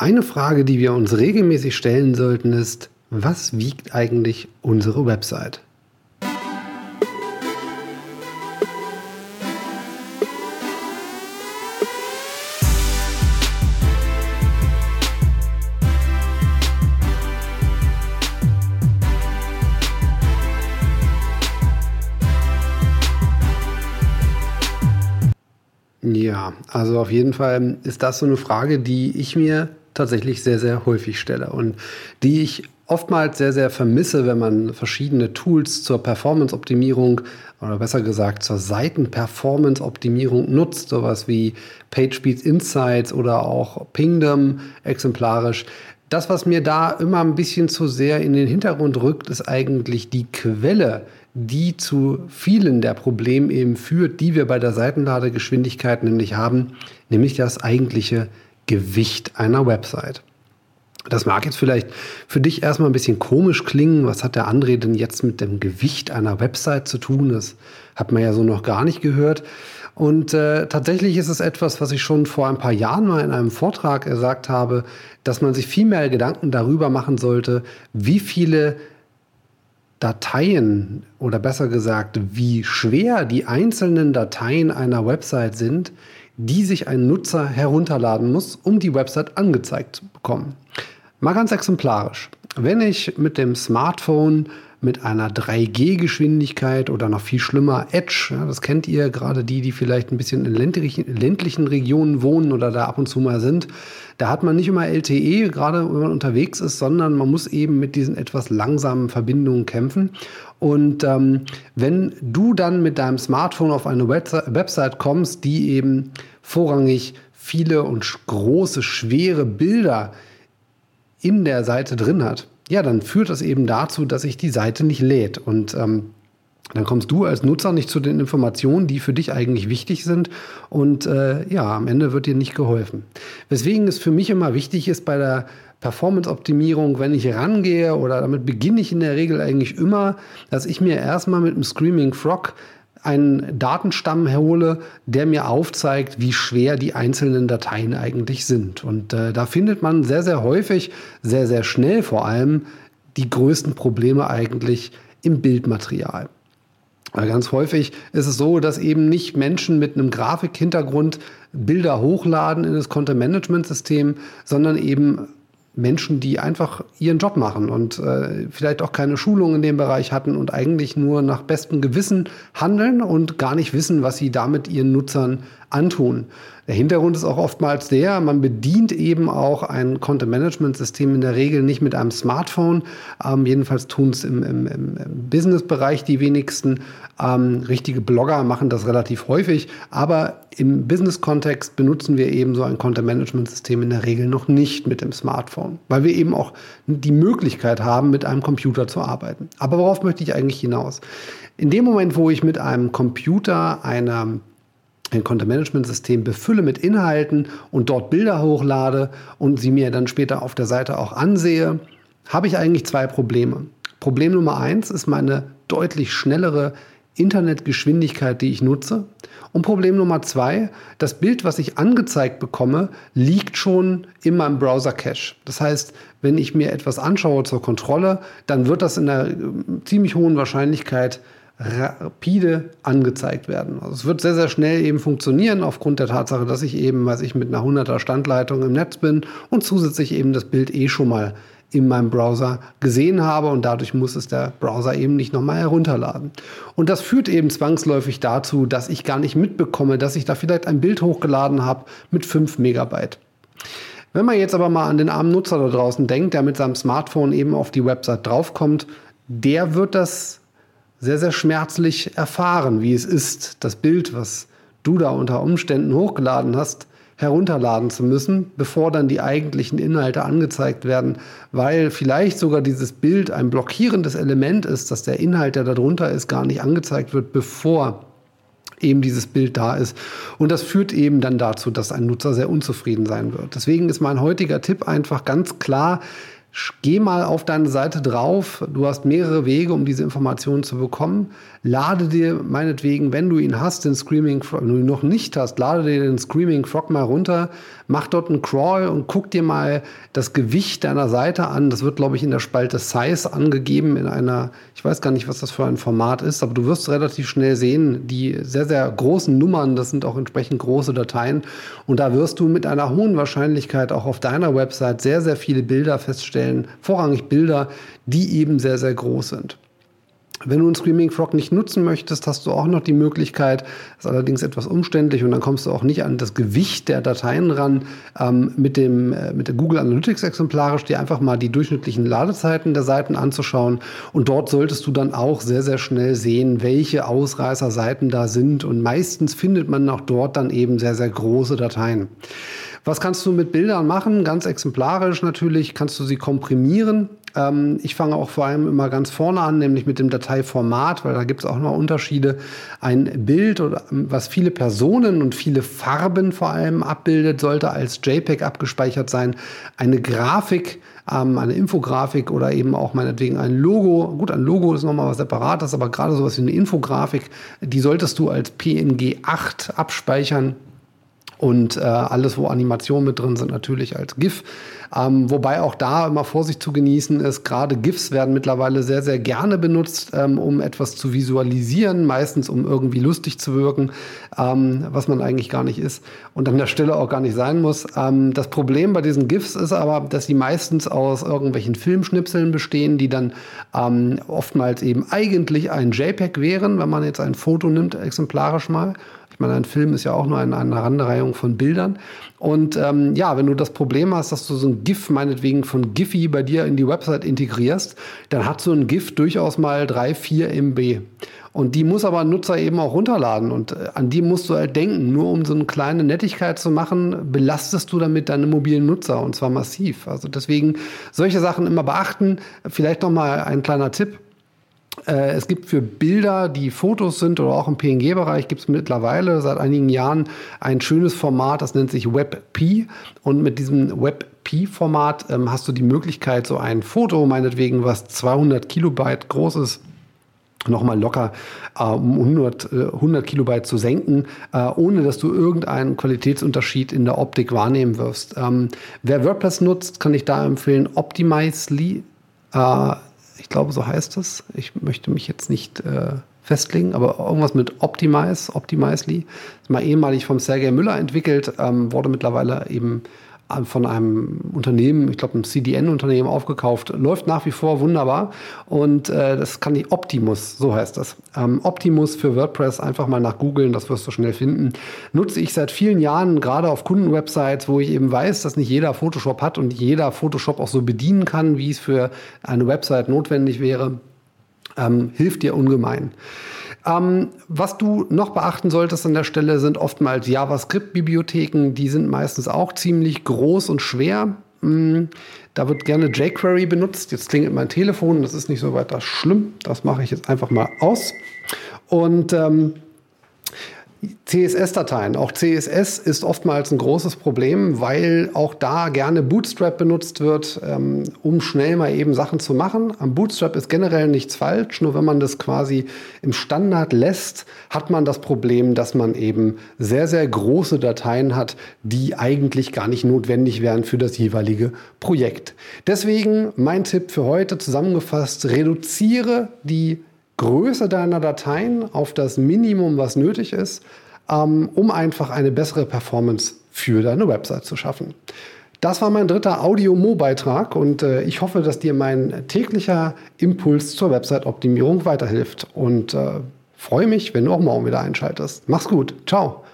Eine Frage, die wir uns regelmäßig stellen sollten, ist, was wiegt eigentlich unsere Website? Ja, also auf jeden Fall ist das so eine Frage, die ich mir tatsächlich sehr, sehr häufig stelle und die ich oftmals sehr, sehr vermisse, wenn man verschiedene Tools zur Performance-Optimierung oder besser gesagt zur Seiten-Performance-Optimierung nutzt, sowas wie PageSpeed Insights oder auch Pingdom exemplarisch. Das, was mir da immer ein bisschen zu sehr in den Hintergrund rückt, ist eigentlich die Quelle, die zu vielen der Probleme eben führt, die wir bei der Seitenladegeschwindigkeit nämlich haben, nämlich das eigentliche Gewicht einer Website. Das mag jetzt vielleicht für dich erstmal ein bisschen komisch klingen. Was hat der André denn jetzt mit dem Gewicht einer Website zu tun? Das hat man ja so noch gar nicht gehört. Und äh, tatsächlich ist es etwas, was ich schon vor ein paar Jahren mal in einem Vortrag gesagt habe, dass man sich viel mehr Gedanken darüber machen sollte, wie viele Dateien oder besser gesagt, wie schwer die einzelnen Dateien einer Website sind, die sich ein Nutzer herunterladen muss, um die Website angezeigt zu bekommen. Mal ganz exemplarisch. Wenn ich mit dem Smartphone mit einer 3G-Geschwindigkeit oder noch viel schlimmer Edge, ja, das kennt ihr, gerade die, die vielleicht ein bisschen in ländlichen, Regionen wohnen oder da ab und zu mal sind, da hat man nicht immer LTE, gerade wenn man unterwegs ist, sondern man muss eben mit diesen etwas langsamen Verbindungen kämpfen. Und ähm, wenn du dann mit deinem Smartphone auf eine Website kommst, die eben vorrangig viele und große, schwere Bilder in der Seite drin hat, ja, dann führt das eben dazu, dass sich die Seite nicht lädt. Und ähm, dann kommst du als Nutzer nicht zu den Informationen, die für dich eigentlich wichtig sind. Und äh, ja, am Ende wird dir nicht geholfen. Weswegen es für mich immer wichtig ist bei der Performance-Optimierung, wenn ich rangehe, oder damit beginne ich in der Regel eigentlich immer, dass ich mir erstmal mit einem Screaming Frog einen Datenstamm herhole, der mir aufzeigt, wie schwer die einzelnen Dateien eigentlich sind. Und äh, da findet man sehr, sehr häufig, sehr, sehr schnell vor allem, die größten Probleme eigentlich im Bildmaterial. Ganz häufig ist es so, dass eben nicht Menschen mit einem Grafikhintergrund Bilder hochladen in das Content-Management-System, sondern eben Menschen, die einfach ihren Job machen und äh, vielleicht auch keine Schulung in dem Bereich hatten und eigentlich nur nach bestem Gewissen handeln und gar nicht wissen, was sie damit ihren Nutzern antun. Der Hintergrund ist auch oftmals der, man bedient eben auch ein Content-Management-System in der Regel nicht mit einem Smartphone. Ähm, jedenfalls tun es im, im, im Business-Bereich die wenigsten. Ähm, richtige Blogger machen das relativ häufig, aber im Business-Kontext benutzen wir eben so ein Content-Management-System in der Regel noch nicht mit dem Smartphone, weil wir eben auch die Möglichkeit haben, mit einem Computer zu arbeiten. Aber worauf möchte ich eigentlich hinaus? In dem Moment, wo ich mit einem Computer eine ein Content-Management-System befülle mit Inhalten und dort Bilder hochlade und sie mir dann später auf der Seite auch ansehe, habe ich eigentlich zwei Probleme. Problem Nummer eins ist meine deutlich schnellere Internetgeschwindigkeit, die ich nutze. Und Problem Nummer zwei, das Bild, was ich angezeigt bekomme, liegt schon in meinem Browser-Cache. Das heißt, wenn ich mir etwas anschaue zur Kontrolle, dann wird das in einer äh, ziemlich hohen Wahrscheinlichkeit rapide angezeigt werden. Also es wird sehr, sehr schnell eben funktionieren, aufgrund der Tatsache, dass ich eben, weiß ich, mit einer 100er Standleitung im Netz bin und zusätzlich eben das Bild eh schon mal in meinem Browser gesehen habe und dadurch muss es der Browser eben nicht nochmal herunterladen. Und das führt eben zwangsläufig dazu, dass ich gar nicht mitbekomme, dass ich da vielleicht ein Bild hochgeladen habe mit 5 Megabyte. Wenn man jetzt aber mal an den armen Nutzer da draußen denkt, der mit seinem Smartphone eben auf die Website draufkommt, der wird das sehr, sehr schmerzlich erfahren, wie es ist, das Bild, was du da unter Umständen hochgeladen hast, herunterladen zu müssen, bevor dann die eigentlichen Inhalte angezeigt werden, weil vielleicht sogar dieses Bild ein blockierendes Element ist, dass der Inhalt, der darunter ist, gar nicht angezeigt wird, bevor eben dieses Bild da ist. Und das führt eben dann dazu, dass ein Nutzer sehr unzufrieden sein wird. Deswegen ist mein heutiger Tipp einfach ganz klar, Geh mal auf deine Seite drauf. Du hast mehrere Wege, um diese Informationen zu bekommen. Lade dir meinetwegen, wenn du ihn hast, den Screaming Frog, wenn du ihn noch nicht hast, lade dir den Screaming Frog mal runter, mach dort einen Crawl und guck dir mal das Gewicht deiner Seite an. Das wird, glaube ich, in der Spalte Size angegeben in einer, ich weiß gar nicht, was das für ein Format ist, aber du wirst relativ schnell sehen, die sehr, sehr großen Nummern, das sind auch entsprechend große Dateien. Und da wirst du mit einer hohen Wahrscheinlichkeit auch auf deiner Website sehr, sehr viele Bilder feststellen, vorrangig Bilder, die eben sehr, sehr groß sind. Wenn du einen Screaming Frog nicht nutzen möchtest, hast du auch noch die Möglichkeit, das ist allerdings etwas umständlich und dann kommst du auch nicht an das Gewicht der Dateien ran, ähm, mit, dem, äh, mit der Google Analytics exemplarisch dir einfach mal die durchschnittlichen Ladezeiten der Seiten anzuschauen und dort solltest du dann auch sehr, sehr schnell sehen, welche Ausreißerseiten da sind und meistens findet man auch dort dann eben sehr, sehr große Dateien. Was kannst du mit Bildern machen? Ganz exemplarisch natürlich kannst du sie komprimieren. Ähm, ich fange auch vor allem immer ganz vorne an, nämlich mit dem Dateiformat, weil da gibt es auch noch Unterschiede. Ein Bild, oder, was viele Personen und viele Farben vor allem abbildet, sollte als JPEG abgespeichert sein. Eine Grafik, ähm, eine Infografik oder eben auch meinetwegen ein Logo. Gut, ein Logo ist nochmal was Separates, aber gerade sowas wie eine Infografik, die solltest du als PNG 8 abspeichern und äh, alles, wo Animationen mit drin sind, natürlich als GIF. Ähm, wobei auch da immer Vorsicht zu genießen ist. Gerade GIFs werden mittlerweile sehr, sehr gerne benutzt, ähm, um etwas zu visualisieren, meistens um irgendwie lustig zu wirken, ähm, was man eigentlich gar nicht ist und an der Stelle auch gar nicht sein muss. Ähm, das Problem bei diesen GIFs ist aber, dass sie meistens aus irgendwelchen Filmschnipseln bestehen, die dann ähm, oftmals eben eigentlich ein JPEG wären, wenn man jetzt ein Foto nimmt, exemplarisch mal ich meine, ein Film ist ja auch nur eine Aneinanderreihung von Bildern. Und ähm, ja, wenn du das Problem hast, dass du so ein GIF meinetwegen von Giphy bei dir in die Website integrierst, dann hat so ein GIF durchaus mal 3, 4 MB. Und die muss aber ein Nutzer eben auch runterladen. Und äh, an die musst du halt denken. Nur um so eine kleine Nettigkeit zu machen, belastest du damit deine mobilen Nutzer und zwar massiv. Also deswegen solche Sachen immer beachten. Vielleicht noch mal ein kleiner Tipp es gibt für Bilder, die Fotos sind oder auch im PNG-Bereich, gibt es mittlerweile seit einigen Jahren ein schönes Format, das nennt sich WebP. Und mit diesem WebP-Format ähm, hast du die Möglichkeit, so ein Foto, meinetwegen, was 200 Kilobyte groß ist, nochmal locker äh, um 100, äh, 100 Kilobyte zu senken, äh, ohne dass du irgendeinen Qualitätsunterschied in der Optik wahrnehmen wirst. Ähm, wer WordPress nutzt, kann ich da empfehlen, Optimizely. Äh, ich glaube, so heißt es. Ich möchte mich jetzt nicht äh, festlegen, aber irgendwas mit Optimize, Optimizely. Ist mal ehemalig vom Sergei Müller entwickelt, ähm, wurde mittlerweile eben von einem Unternehmen, ich glaube ein CDN-Unternehmen aufgekauft, läuft nach wie vor wunderbar und äh, das kann die Optimus, so heißt das. Ähm, Optimus für WordPress, einfach mal nach googeln, das wirst du schnell finden. Nutze ich seit vielen Jahren, gerade auf Kundenwebsites, wo ich eben weiß, dass nicht jeder Photoshop hat und jeder Photoshop auch so bedienen kann, wie es für eine Website notwendig wäre, ähm, hilft dir ungemein. Ähm, was du noch beachten solltest an der Stelle sind oftmals JavaScript-Bibliotheken. Die sind meistens auch ziemlich groß und schwer. Mhm. Da wird gerne jQuery benutzt. Jetzt klingelt mein Telefon. Das ist nicht so weiter schlimm. Das mache ich jetzt einfach mal aus. Und ähm, CSS-Dateien. Auch CSS ist oftmals ein großes Problem, weil auch da gerne Bootstrap benutzt wird, ähm, um schnell mal eben Sachen zu machen. Am Bootstrap ist generell nichts falsch, nur wenn man das quasi im Standard lässt, hat man das Problem, dass man eben sehr, sehr große Dateien hat, die eigentlich gar nicht notwendig wären für das jeweilige Projekt. Deswegen mein Tipp für heute zusammengefasst, reduziere die Größe deiner Dateien auf das Minimum, was nötig ist, ähm, um einfach eine bessere Performance für deine Website zu schaffen. Das war mein dritter Audio-Mo-Beitrag und äh, ich hoffe, dass dir mein täglicher Impuls zur Website-Optimierung weiterhilft und äh, freue mich, wenn du auch morgen wieder einschaltest. Mach's gut. Ciao.